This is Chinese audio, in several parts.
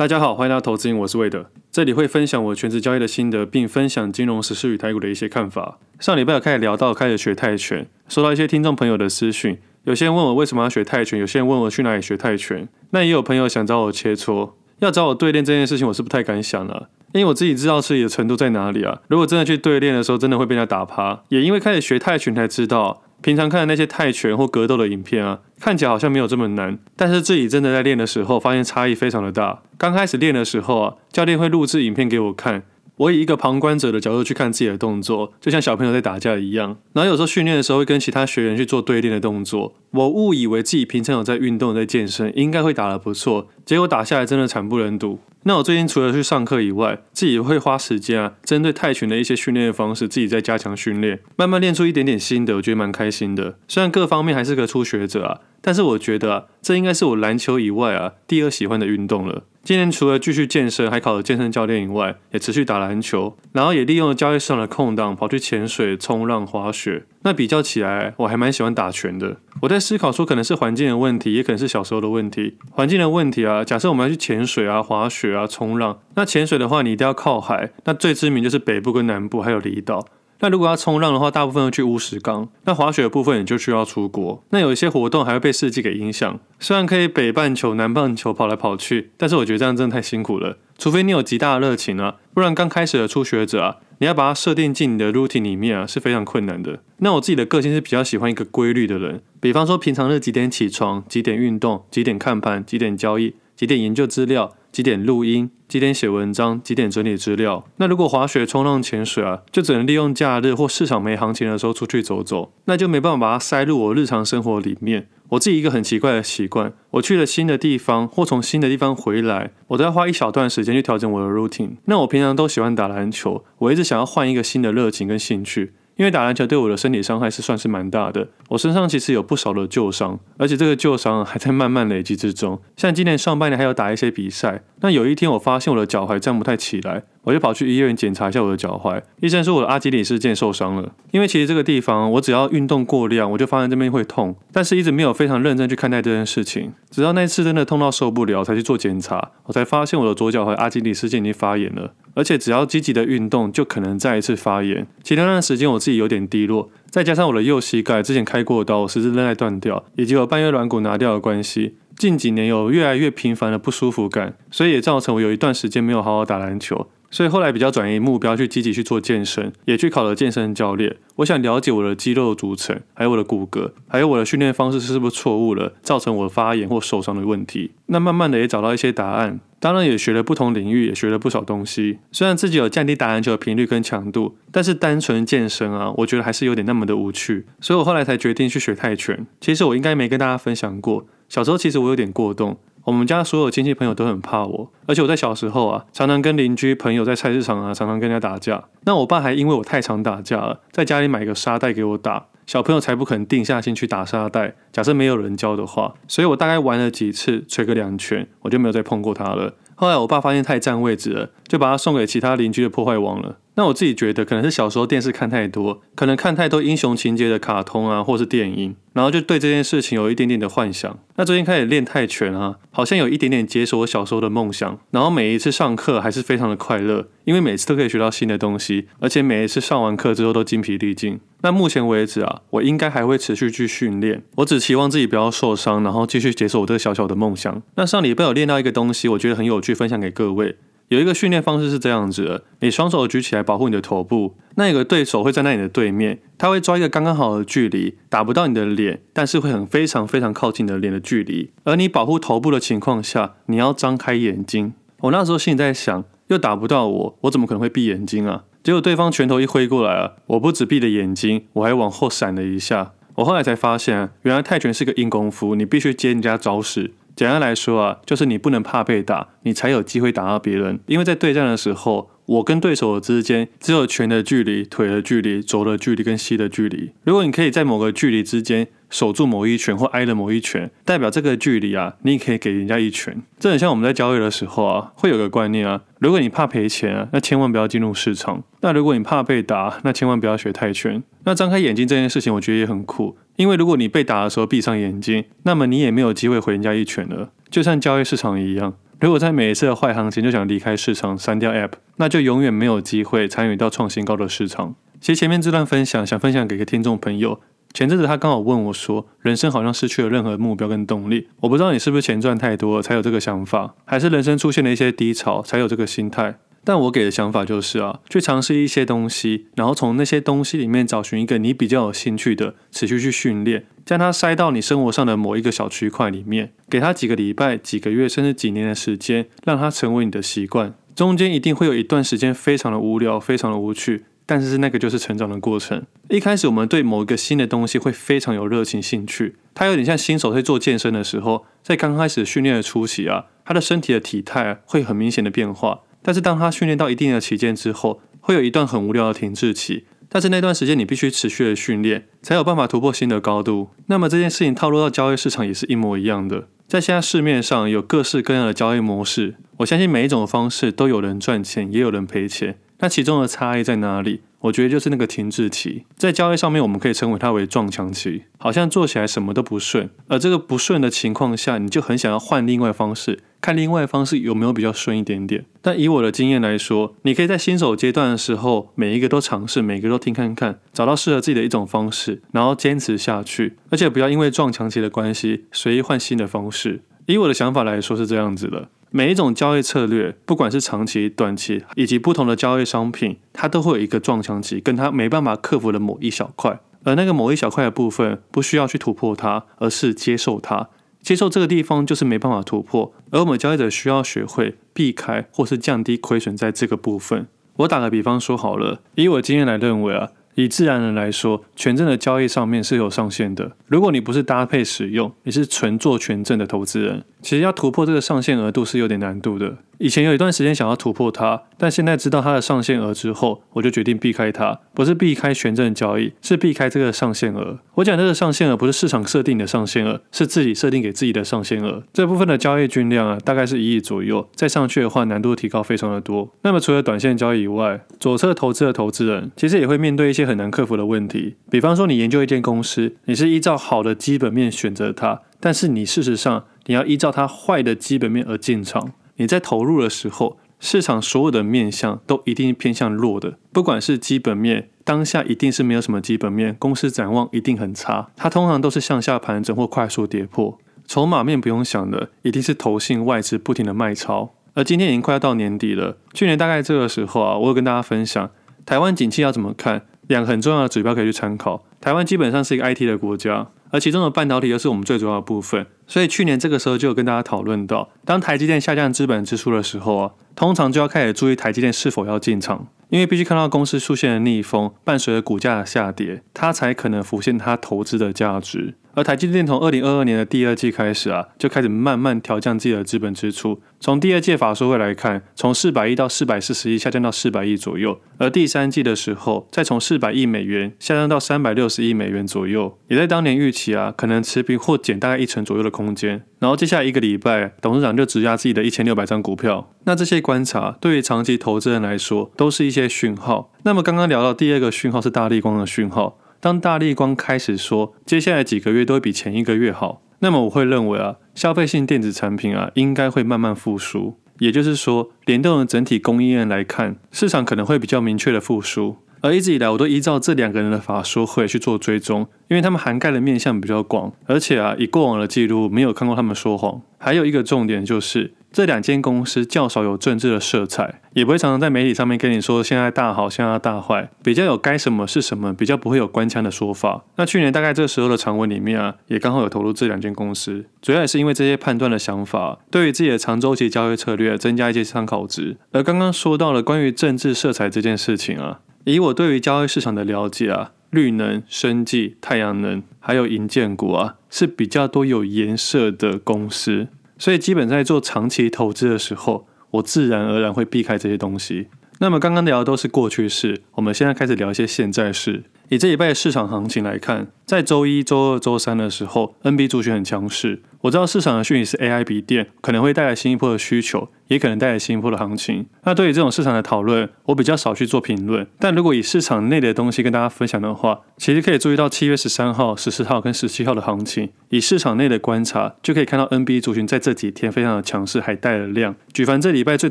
大家好，欢迎来到投资营，我是魏德，这里会分享我全职交易的心得，并分享金融时事与台股的一些看法。上礼拜有开始聊到开始学泰拳，收到一些听众朋友的私讯，有些人问我为什么要学泰拳，有些人问我去哪里学泰拳，那也有朋友想找我切磋，要找我对练这件事情，我是不太敢想了，因为我自己知道自己的程度在哪里啊。如果真的去对练的时候，真的会被人家打趴，也因为开始学泰拳才知道。平常看的那些泰拳或格斗的影片啊，看起来好像没有这么难，但是自己真的在练的时候，发现差异非常的大。刚开始练的时候啊，教练会录制影片给我看，我以一个旁观者的角度去看自己的动作，就像小朋友在打架一样。然后有时候训练的时候会跟其他学员去做对练的动作，我误以为自己平常有在运动、在健身，应该会打得不错，结果打下来真的惨不忍睹。那我最近除了去上课以外，自己会花时间啊，针对泰拳的一些训练的方式，自己在加强训练，慢慢练出一点点心得，我觉得蛮开心的。虽然各方面还是个初学者啊，但是我觉得啊，这应该是我篮球以外啊第二喜欢的运动了。今年除了继续健身，还考了健身教练以外，也持续打篮球，然后也利用了交易市场的空档，跑去潜水、冲浪、滑雪。那比较起来，我还蛮喜欢打拳的。我在思考说，可能是环境的问题，也可能是小时候的问题。环境的问题啊，假设我们要去潜水啊、滑雪啊、冲浪，那潜水的话，你一定要靠海。那最知名就是北部跟南部，还有离岛。那如果要冲浪的话，大部分都去乌石港。那滑雪的部分也就需要出国。那有一些活动还会被四季给影响。虽然可以北半球、南半球跑来跑去，但是我觉得这样真的太辛苦了。除非你有极大的热情啊，不然刚开始的初学者啊，你要把它设定进你的 routine 里面啊，是非常困难的。那我自己的个性是比较喜欢一个规律的人，比方说平常是几点起床、几点运动、几点看盘、几点交易、几点研究资料。几点录音，几点写文章，几点整理资料。那如果滑雪、冲浪、潜水啊，就只能利用假日或市场没行情的时候出去走走，那就没办法把它塞入我日常生活里面。我自己一个很奇怪的习惯，我去了新的地方或从新的地方回来，我都要花一小段时间去调整我的 routine。那我平常都喜欢打篮球，我一直想要换一个新的热情跟兴趣。因为打篮球对我的身体伤害是算是蛮大的，我身上其实有不少的旧伤，而且这个旧伤还在慢慢累积之中。像今年上半年还有打一些比赛，那有一天我发现我的脚踝站不太起来。我就跑去医院检查一下我的脚踝，医生说我的阿基里斯腱受伤了。因为其实这个地方我只要运动过量，我就发现这边会痛，但是一直没有非常认真去看待这件事情。直到那次真的痛到受不了，才去做检查，我才发现我的左脚踝阿基里斯腱已经发炎了，而且只要积极的运动就可能再一次发炎。其实那段时间我自己有点低落，再加上我的右膝盖之前开过刀，十字韧带断掉，以及我半月软骨拿掉的关系，近几年有越来越频繁的不舒服感，所以也造成我有一段时间没有好好打篮球。所以后来比较转移目标，去积极去做健身，也去考了健身教练。我想了解我的肌肉组成，还有我的骨骼，还有我的训练方式是不是错误了，造成我发炎或受伤的问题。那慢慢的也找到一些答案，当然也学了不同领域，也学了不少东西。虽然自己有降低打篮球的频率跟强度，但是单纯健身啊，我觉得还是有点那么的无趣。所以我后来才决定去学泰拳。其实我应该没跟大家分享过，小时候其实我有点过动。我们家所有亲戚朋友都很怕我，而且我在小时候啊，常常跟邻居朋友在菜市场啊，常常跟人家打架。那我爸还因为我太常打架了，在家里买个沙袋给我打。小朋友才不肯定下心去打沙袋。假设没有人教的话，所以我大概玩了几次，捶个两拳，我就没有再碰过他了。后来我爸发现太占位置了，就把他送给其他邻居的破坏王了。那我自己觉得可能是小时候电视看太多，可能看太多英雄情节的卡通啊，或是电影，然后就对这件事情有一点点的幻想。那最近开始练泰拳啊，好像有一点点解锁我小时候的梦想。然后每一次上课还是非常的快乐，因为每次都可以学到新的东西，而且每一次上完课之后都精疲力尽。那目前为止啊，我应该还会持续去训练。我只期望自己不要受伤，然后继续解锁我这个小小的梦想。那上礼拜有练到一个东西，我觉得很有趣，分享给各位。有一个训练方式是这样子的：你双手举起来保护你的头部，那有个对手会站在你的对面，他会抓一个刚刚好的距离，打不到你的脸，但是会很非常非常靠近你的脸的距离。而你保护头部的情况下，你要张开眼睛。我那时候心里在想，又打不到我，我怎么可能会闭眼睛啊？结果对方拳头一挥过来啊，我不止闭了眼睛，我还往后闪了一下。我后来才发现，原来泰拳是个硬功夫，你必须接人家招式。简单来说啊，就是你不能怕被打，你才有机会打到别人。因为在对战的时候，我跟对手之间只有拳的距离、腿的距离、肘的距离跟膝的距离。如果你可以在某个距离之间，守住某一拳或挨了某一拳，代表这个距离啊，你也可以给人家一拳。这很像我们在交易的时候啊，会有个观念啊，如果你怕赔钱啊，那千万不要进入市场；那如果你怕被打，那千万不要学泰拳。那张开眼睛这件事情，我觉得也很酷，因为如果你被打的时候闭上眼睛，那么你也没有机会回人家一拳了，就像交易市场一样。如果在每一次的坏行情就想离开市场删掉 App，那就永远没有机会参与到创新高的市场。其实前面这段分享想分享给一个听众朋友。前阵子他刚好问我说：“人生好像失去了任何目标跟动力。”我不知道你是不是钱赚太多才有这个想法，还是人生出现了一些低潮才有这个心态。但我给的想法就是啊，去尝试一些东西，然后从那些东西里面找寻一个你比较有兴趣的，持续去训练，将它塞到你生活上的某一个小区块里面，给它几个礼拜、几个月甚至几年的时间，让它成为你的习惯。中间一定会有一段时间非常的无聊，非常的无趣。但是那个就是成长的过程。一开始我们对某一个新的东西会非常有热情兴趣，它有点像新手在做健身的时候，在刚开始训练的初期啊，他的身体的体态会很明显的变化。但是当他训练到一定的期间之后，会有一段很无聊的停滞期。但是那段时间你必须持续的训练，才有办法突破新的高度。那么这件事情套路到交易市场也是一模一样的。在现在市面上有各式各样的交易模式，我相信每一种方式都有人赚钱，也有人赔钱。那其中的差异在哪里？我觉得就是那个停滞期，在交易上面，我们可以称为它为撞墙期，好像做起来什么都不顺，而这个不顺的情况下，你就很想要换另外方式，看另外方式有没有比较顺一点点。但以我的经验来说，你可以在新手阶段的时候，每一个都尝试，每一个都听看看，找到适合自己的一种方式，然后坚持下去，而且不要因为撞墙期的关系，随意换新的方式。以我的想法来说是这样子的。每一种交易策略，不管是长期、短期，以及不同的交易商品，它都会有一个撞墙期，跟它没办法克服的某一小块。而那个某一小块的部分，不需要去突破它，而是接受它。接受这个地方就是没办法突破，而我们交易者需要学会避开或是降低亏损在这个部分。我打个比方说好了，以我经验来认为啊。以自然人来说，权证的交易上面是有上限的。如果你不是搭配使用，你是纯做权证的投资人，其实要突破这个上限额度是有点难度的。以前有一段时间想要突破它，但现在知道它的上限额之后，我就决定避开它。不是避开权证交易，是避开这个上限额。我讲这个上限额不是市场设定的上限额，是自己设定给自己的上限额。这部分的交易均量啊，大概是一亿左右。再上去的话，难度提高非常的多。那么除了短线交易以外，左侧投资的投资人其实也会面对一些很难克服的问题。比方说，你研究一间公司，你是依照好的基本面选择它，但是你事实上你要依照它坏的基本面而进场。你在投入的时候，市场所有的面向都一定偏向弱的，不管是基本面，当下一定是没有什么基本面，公司展望一定很差，它通常都是向下盘整或快速跌破。筹码面不用想的，一定是投信外资不停的卖超。而今天已经快要到年底了，去年大概这个时候啊，我有跟大家分享，台湾景气要怎么看，两个很重要的指标可以去参考。台湾基本上是一个 IT 的国家。而其中的半导体又是我们最主要的部分，所以去年这个时候就有跟大家讨论到，当台积电下降资本支出的时候啊，通常就要开始注意台积电是否要进场，因为必须看到公司出现了逆风，伴随着股价的下跌，它才可能浮现它投资的价值。而台积电从二零二二年的第二季开始啊，就开始慢慢调降自己的资本支出。从第二届法说会来看，从四百亿到四百四十亿下降到四百亿左右。而第三季的时候，再从四百亿美元下降到三百六十亿美元左右，也在当年预期啊，可能持平或减大概一成左右的空间。然后接下来一个礼拜，董事长就质押自己的一千六百张股票。那这些观察对于长期投资人来说，都是一些讯号。那么刚刚聊到第二个讯号是大立光的讯号。当大力光开始说接下来几个月都会比前一个月好，那么我会认为啊，消费性电子产品啊应该会慢慢复苏。也就是说，联动的整体供应链来看，市场可能会比较明确的复苏。而一直以来，我都依照这两个人的法说会去做追踪，因为他们涵盖的面向比较广，而且啊，以过往的记录没有看过他们说谎。还有一个重点就是。这两间公司较少有政治的色彩，也不会常常在媒体上面跟你说现在大好，现在大坏，比较有该什么是什么，比较不会有官腔的说法。那去年大概这时候的长文里面啊，也刚好有投入这两间公司，主要也是因为这些判断的想法，对于自己的长周期交易策略增加一些参考值。而刚刚说到了关于政治色彩这件事情啊，以我对于交易市场的了解啊，绿能、生技、太阳能还有银建股啊，是比较多有颜色的公司。所以，基本在做长期投资的时候，我自然而然会避开这些东西。那么，刚刚聊的都是过去式，我们现在开始聊一些现在式。以这礼拜的市场行情来看，在周一、周二、周三的时候，NB 族群很强势，我知道市场的讯息是 AI 笔电可能会带来新一波的需求，也可能带来新一波的行情。那对于这种市场的讨论，我比较少去做评论。但如果以市场内的东西跟大家分享的话，其实可以注意到七月十三号、十四号跟十七号的行情。以市场内的观察，就可以看到 NBA 族群在这几天非常的强势，还带了量。举凡这礼拜最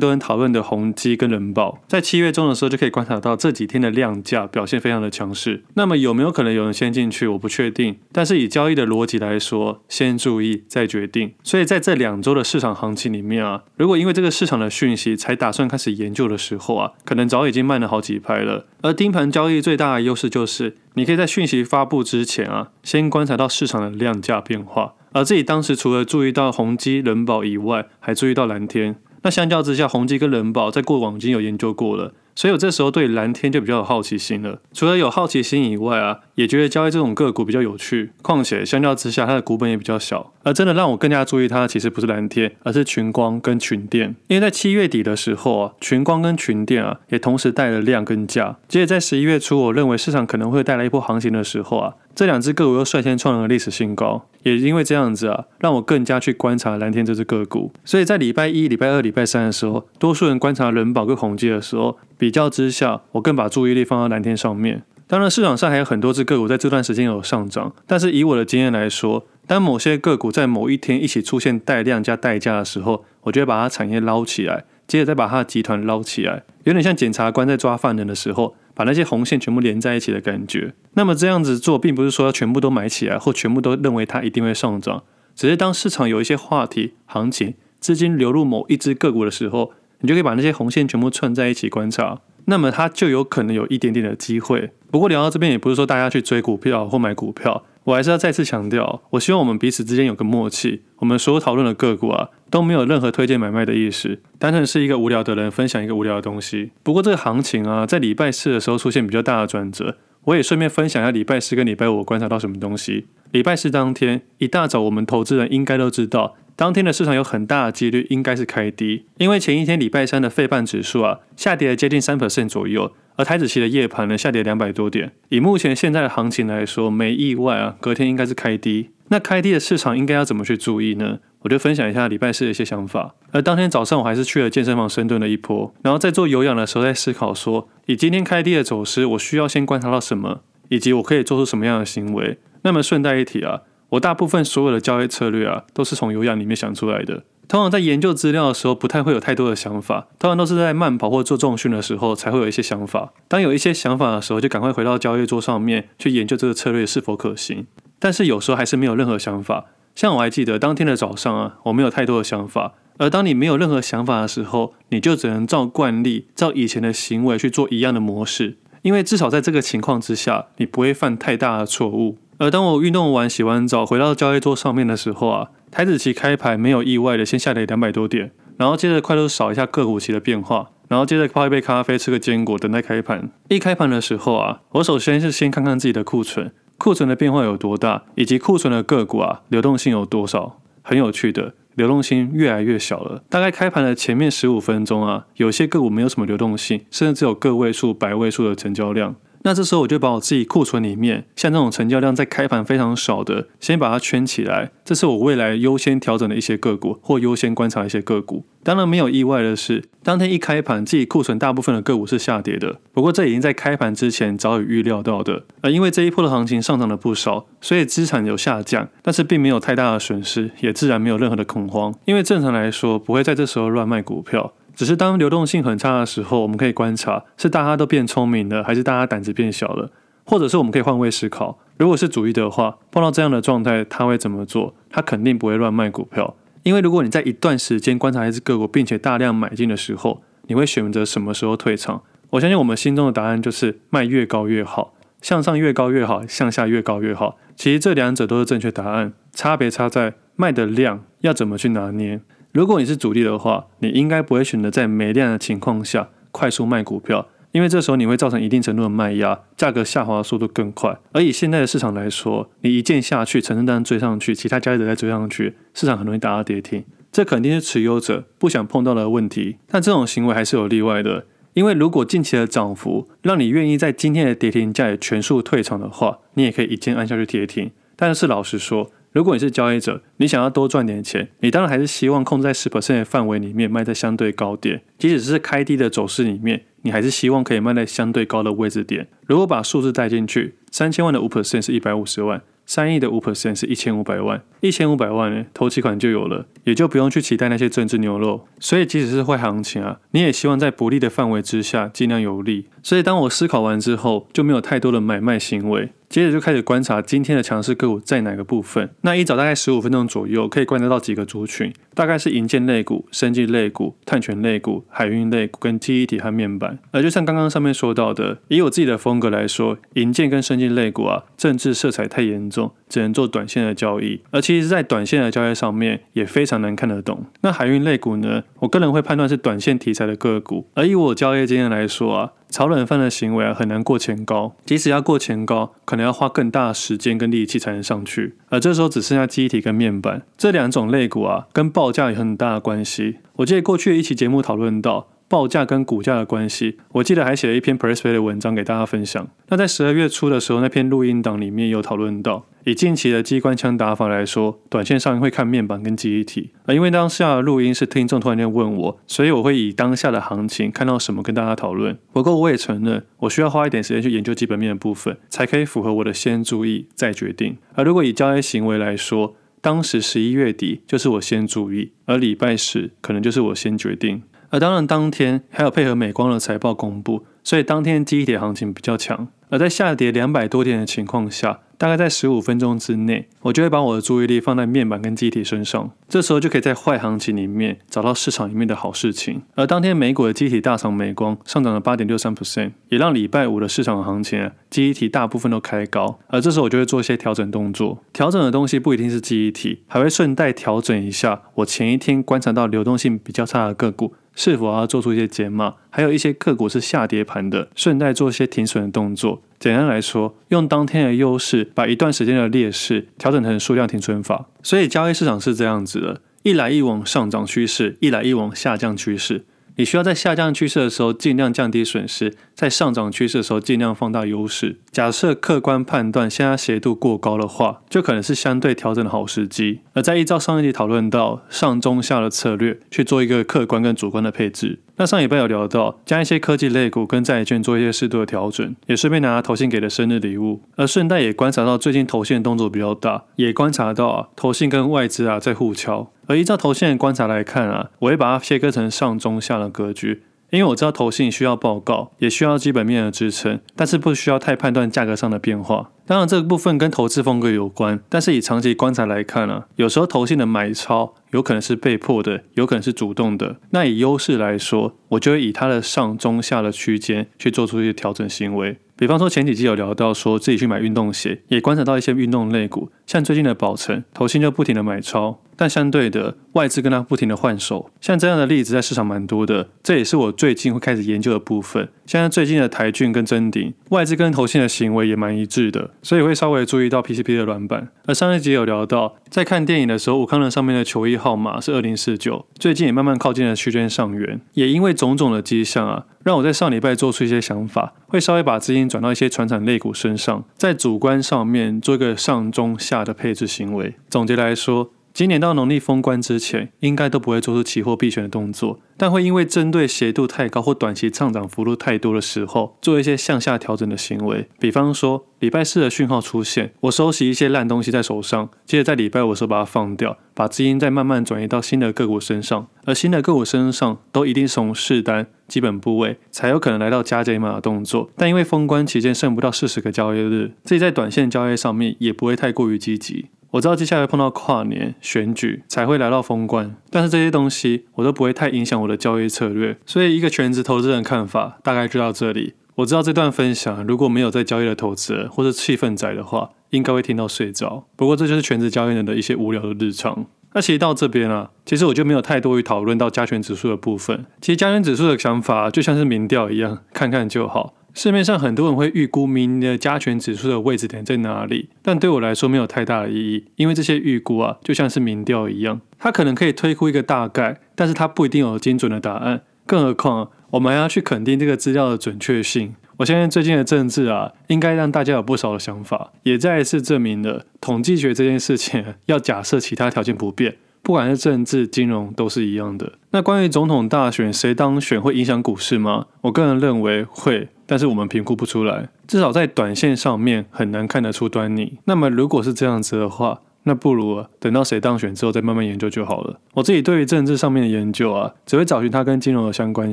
多人讨论的宏基跟人保，在七月中的时候就可以观察到这几天的量价表现非常的强势。那么有没有可能有人先进去？我不确定。但是以交易的逻辑来说，先注意再再决定。所以在这两周的市场行情里面啊，如果因为这个市场的讯息才打算开始研究的时候啊，可能早已经慢了好几拍了。而盯盘交易最大的优势就是，你可以在讯息发布之前啊，先观察到市场的量价变化。而自己当时除了注意到宏基、人保以外，还注意到蓝天。那相较之下，宏基跟人保在过往已经有研究过了。所以我这时候对蓝天就比较有好奇心了。除了有好奇心以外啊，也觉得交易这种个股比较有趣。况且相较之下，它的股本也比较小。而真的让我更加注意它，其实不是蓝天，而是群光跟群电。因为在七月底的时候啊，群光跟群电啊也同时带了量跟价。接着在十一月初，我认为市场可能会带来一波行情的时候啊，这两只个股又率先创了历史新高。也因为这样子啊，让我更加去观察蓝天这只个股。所以在礼拜一、礼拜二、礼拜三的时候，多数人观察人保跟宏碁的时候，比较之下，我更把注意力放到蓝天上面。当然，市场上还有很多只个股在这段时间有上涨，但是以我的经验来说，当某些个股在某一天一起出现带量加带价的时候，我就会把它产业捞起来，接着再把它的集团捞起来，有点像检察官在抓犯人的时候。把那些红线全部连在一起的感觉。那么这样子做，并不是说要全部都买起来，或全部都认为它一定会上涨。只是当市场有一些话题、行情、资金流入某一只个股的时候，你就可以把那些红线全部串在一起观察。那么它就有可能有一点点的机会。不过聊到这边，也不是说大家去追股票或买股票。我还是要再次强调，我希望我们彼此之间有个默契。我们所有讨论的个股啊，都没有任何推荐买卖的意思，单纯是一个无聊的人分享一个无聊的东西。不过这个行情啊，在礼拜四的时候出现比较大的转折，我也顺便分享一下礼拜四跟礼拜五我观察到什么东西。礼拜四当天一大早，我们投资人应该都知道，当天的市场有很大的几率应该是开低，因为前一天礼拜三的费半指数啊，下跌了接近三 percent 左右。而台子期的夜盘呢，下跌两百多点。以目前现在的行情来说，没意外啊，隔天应该是开低。那开低的市场应该要怎么去注意呢？我就分享一下礼拜四的一些想法。而当天早上我还是去了健身房深蹲了一波，然后在做有氧的时候在思考说，以今天开低的走势，我需要先观察到什么，以及我可以做出什么样的行为。那么顺带一提啊，我大部分所有的交易策略啊，都是从有氧里面想出来的。通常在研究资料的时候，不太会有太多的想法。通常都是在慢跑或做重训的时候，才会有一些想法。当有一些想法的时候，就赶快回到交易桌上面去研究这个策略是否可行。但是有时候还是没有任何想法。像我还记得当天的早上啊，我没有太多的想法。而当你没有任何想法的时候，你就只能照惯例、照以前的行为去做一样的模式。因为至少在这个情况之下，你不会犯太大的错误。而当我运动完、洗完澡回到交易桌上面的时候啊。台子期开盘没有意外的先下跌两百多点，然后接着快速扫一下个股期的变化，然后接着泡一杯咖啡，吃个坚果，等待开盘。一开盘的时候啊，我首先是先看看自己的库存，库存的变化有多大，以及库存的个股啊流动性有多少。很有趣的，流动性越来越小了。大概开盘的前面十五分钟啊，有些个股没有什么流动性，甚至只有个位数、百位数的成交量。那这时候我就把我自己库存里面，像这种成交量在开盘非常少的，先把它圈起来。这是我未来优先调整的一些个股，或优先观察一些个股。当然没有意外的是，当天一开盘，自己库存大部分的个股是下跌的。不过这已经在开盘之前早已预料到的。而因为这一波的行情上涨了不少，所以资产有下降，但是并没有太大的损失，也自然没有任何的恐慌。因为正常来说，不会在这时候乱卖股票。只是当流动性很差的时候，我们可以观察是大家都变聪明了，还是大家胆子变小了，或者是我们可以换位思考。如果是主力的话，碰到这样的状态，他会怎么做？他肯定不会乱卖股票，因为如果你在一段时间观察一只个股，并且大量买进的时候，你会选择什么时候退场？我相信我们心中的答案就是卖越高越好，向上越高越好，向下越高越好。其实这两者都是正确答案，差别差在卖的量要怎么去拿捏。如果你是主力的话，你应该不会选择在没量的情况下快速卖股票，因为这时候你会造成一定程度的卖压，价格下滑的速度更快。而以现在的市场来说，你一键下去，成交单追上去，其他交易者再追上去，市场很容易打到跌停，这肯定是持有者不想碰到的问题。但这种行为还是有例外的，因为如果近期的涨幅让你愿意在今天的跌停价也全数退场的话，你也可以一键按下去跌停。但是老实说，如果你是交易者，你想要多赚点钱，你当然还是希望控制在十 percent 的范围里面卖在相对高点，即使是开低的走势里面，你还是希望可以卖在相对高的位置点。如果把数字带进去，三千万的五 percent 是一百五十万。三亿的五 percent 是一千五百万，一千五百万呢，头期款就有了，也就不用去期待那些政治牛肉。所以即使是坏行情啊，你也希望在不利的范围之下尽量有利。所以当我思考完之后，就没有太多的买卖行为。接着就开始观察今天的强势个股在哪个部分。那一早大概十五分钟左右，可以观察到几个族群，大概是银建类股、生技类股、碳权类股、海运类股跟记忆体和面板。而就像刚刚上面说到的，以我自己的风格来说，银建跟生技类股啊，政治色彩太严重，只能做短线的交易。而其实，在短线的交易上面也非常难看得懂。那海运类股呢，我个人会判断是短线题材的个股。而以我交易经验来说啊。炒冷饭的行为啊，很难过前高。即使要过前高，可能要花更大的时间跟力气才能上去。而这时候只剩下记忆体跟面板这两种肋骨啊，跟报价有很大的关系。我记得过去的一期节目讨论到。报价跟股价的关系，我记得还写了一篇 PressPlay 的文章给大家分享。那在十二月初的时候，那篇录音档里面有讨论到，以近期的机关枪打法来说，短线上会看面板跟记忆体。而因为当下的录音是听众突然间问我，所以我会以当下的行情看到什么跟大家讨论。不过我也承认，我需要花一点时间去研究基本面的部分，才可以符合我的先注意再决定。而如果以交易行为来说，当时十一月底就是我先注意，而礼拜十可能就是我先决定。而当然，当天还有配合美光的财报公布，所以当天记忆体行情比较强。而在下跌两百多点的情况下，大概在十五分钟之内，我就会把我的注意力放在面板跟记忆体身上。这时候就可以在坏行情里面找到市场里面的好事情。而当天美股的记忆体大厂美光上涨了八点六三 percent，也让礼拜五的市场行情啊，记忆体大部分都开高。而这时候我就会做一些调整动作。调整的东西不一定是记忆体，还会顺带调整一下我前一天观察到流动性比较差的个股。是否要做出一些减码？还有一些个股是下跌盘的，顺带做一些停损的动作。简单来说，用当天的优势把一段时间的劣势调整成数量停损法。所以交易市场是这样子的：一来一往上涨趋势，一来一往下降趋势。你需要在下降趋势的时候尽量降低损失，在上涨趋势的时候尽量放大优势。假设客观判断现在斜度过高的话，就可能是相对调整的好时机。而在依照上一集讨论到上中下的策略去做一个客观跟主观的配置。那上礼拜有聊到将一些科技类股跟债券做一些适度的调整，也顺便拿投信给的生日礼物。而顺带也观察到最近投信的动作比较大，也观察到啊投信跟外资啊在互敲。而依照投信的观察来看啊，我会把它切割成上中下的格局，因为我知道投信需要报告，也需要基本面的支撑，但是不需要太判断价格上的变化。当然这个部分跟投资风格有关，但是以长期观察来看啊，有时候投信的买超有可能是被迫的，有可能是主动的。那以优势来说，我就会以它的上中下的区间去做出一些调整行为。比方说前几集有聊到说自己去买运动鞋，也观察到一些运动类股，像最近的宝城，投信就不停的买超，但相对的外资跟他不停的换手，像这样的例子在市场蛮多的，这也是我最近会开始研究的部分。像最近的台郡跟臻鼎，外资跟投信的行为也蛮一致的，所以会稍微注意到 PCP 的软板。而上一集有聊到，在看电影的时候，武康人上面的球衣号码是二零四九，最近也慢慢靠近了区间上缘，也因为种种的迹象啊。让我在上礼拜做出一些想法，会稍微把资金转到一些传产类股身上，在主观上面做一个上中下的配置行为。总结来说，今年到农历封关之前，应该都不会做出期货避险的动作，但会因为针对斜度太高或短期上涨幅度太多的时候，做一些向下调整的行为。比方说，礼拜四的讯号出现，我收集一些烂东西在手上，接着在礼拜五的时候把它放掉，把资金再慢慢转移到新的个股身上，而新的个股身上都一定从市单、基本部位才有可能来到加减码的动作。但因为封关期间剩不到四十个交易日，自己在短线交易上面也不会太过于积极。我知道接下来碰到跨年选举才会来到封关，但是这些东西我都不会太影响我的交易策略。所以一个全职投资人看法大概就到这里。我知道这段分享如果没有在交易的投资人或是气氛仔的话，应该会听到睡着。不过这就是全职交易人的一些无聊的日常。那其实到这边啊，其实我就没有太多于讨论到加权指数的部分。其实加权指数的想法就像是民调一样，看看就好。市面上很多人会预估明年的加权指数的位置点在哪里，但对我来说没有太大的意义，因为这些预估啊，就像是民调一样，它可能可以推估一个大概，但是它不一定有精准的答案。更何况，我们还要去肯定这个资料的准确性。我相信最近的政治啊，应该让大家有不少的想法，也再一次证明了统计学这件事情要假设其他条件不变，不管是政治、金融都是一样的。那关于总统大选谁当选会影响股市吗？我个人认为会，但是我们评估不出来，至少在短线上面很难看得出端倪。那么如果是这样子的话，那不如，等到谁当选之后再慢慢研究就好了。我自己对于政治上面的研究啊，只会找寻它跟金融的相关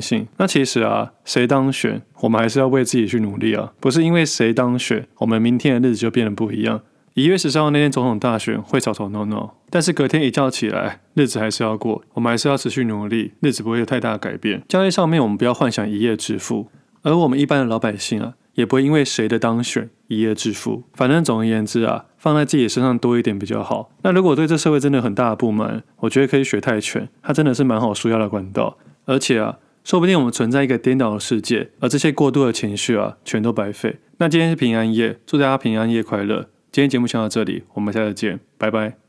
性。那其实啊，谁当选，我们还是要为自己去努力啊，不是因为谁当选，我们明天的日子就变得不一样。一月十三号那天总统大选会吵吵闹闹，但是隔天一觉起来，日子还是要过，我们还是要持续努力，日子不会有太大的改变。交易上面，我们不要幻想一夜致富，而我们一般的老百姓啊。也不会因为谁的当选一夜致富，反正总而言之啊，放在自己身上多一点比较好。那如果对这社会真的很大的不满，我觉得可以学泰拳，它真的是蛮好纾压的管道。而且啊，说不定我们存在一个颠倒的世界，而这些过度的情绪啊，全都白费。那今天是平安夜，祝大家平安夜快乐。今天节目先到这里，我们下次见，拜拜。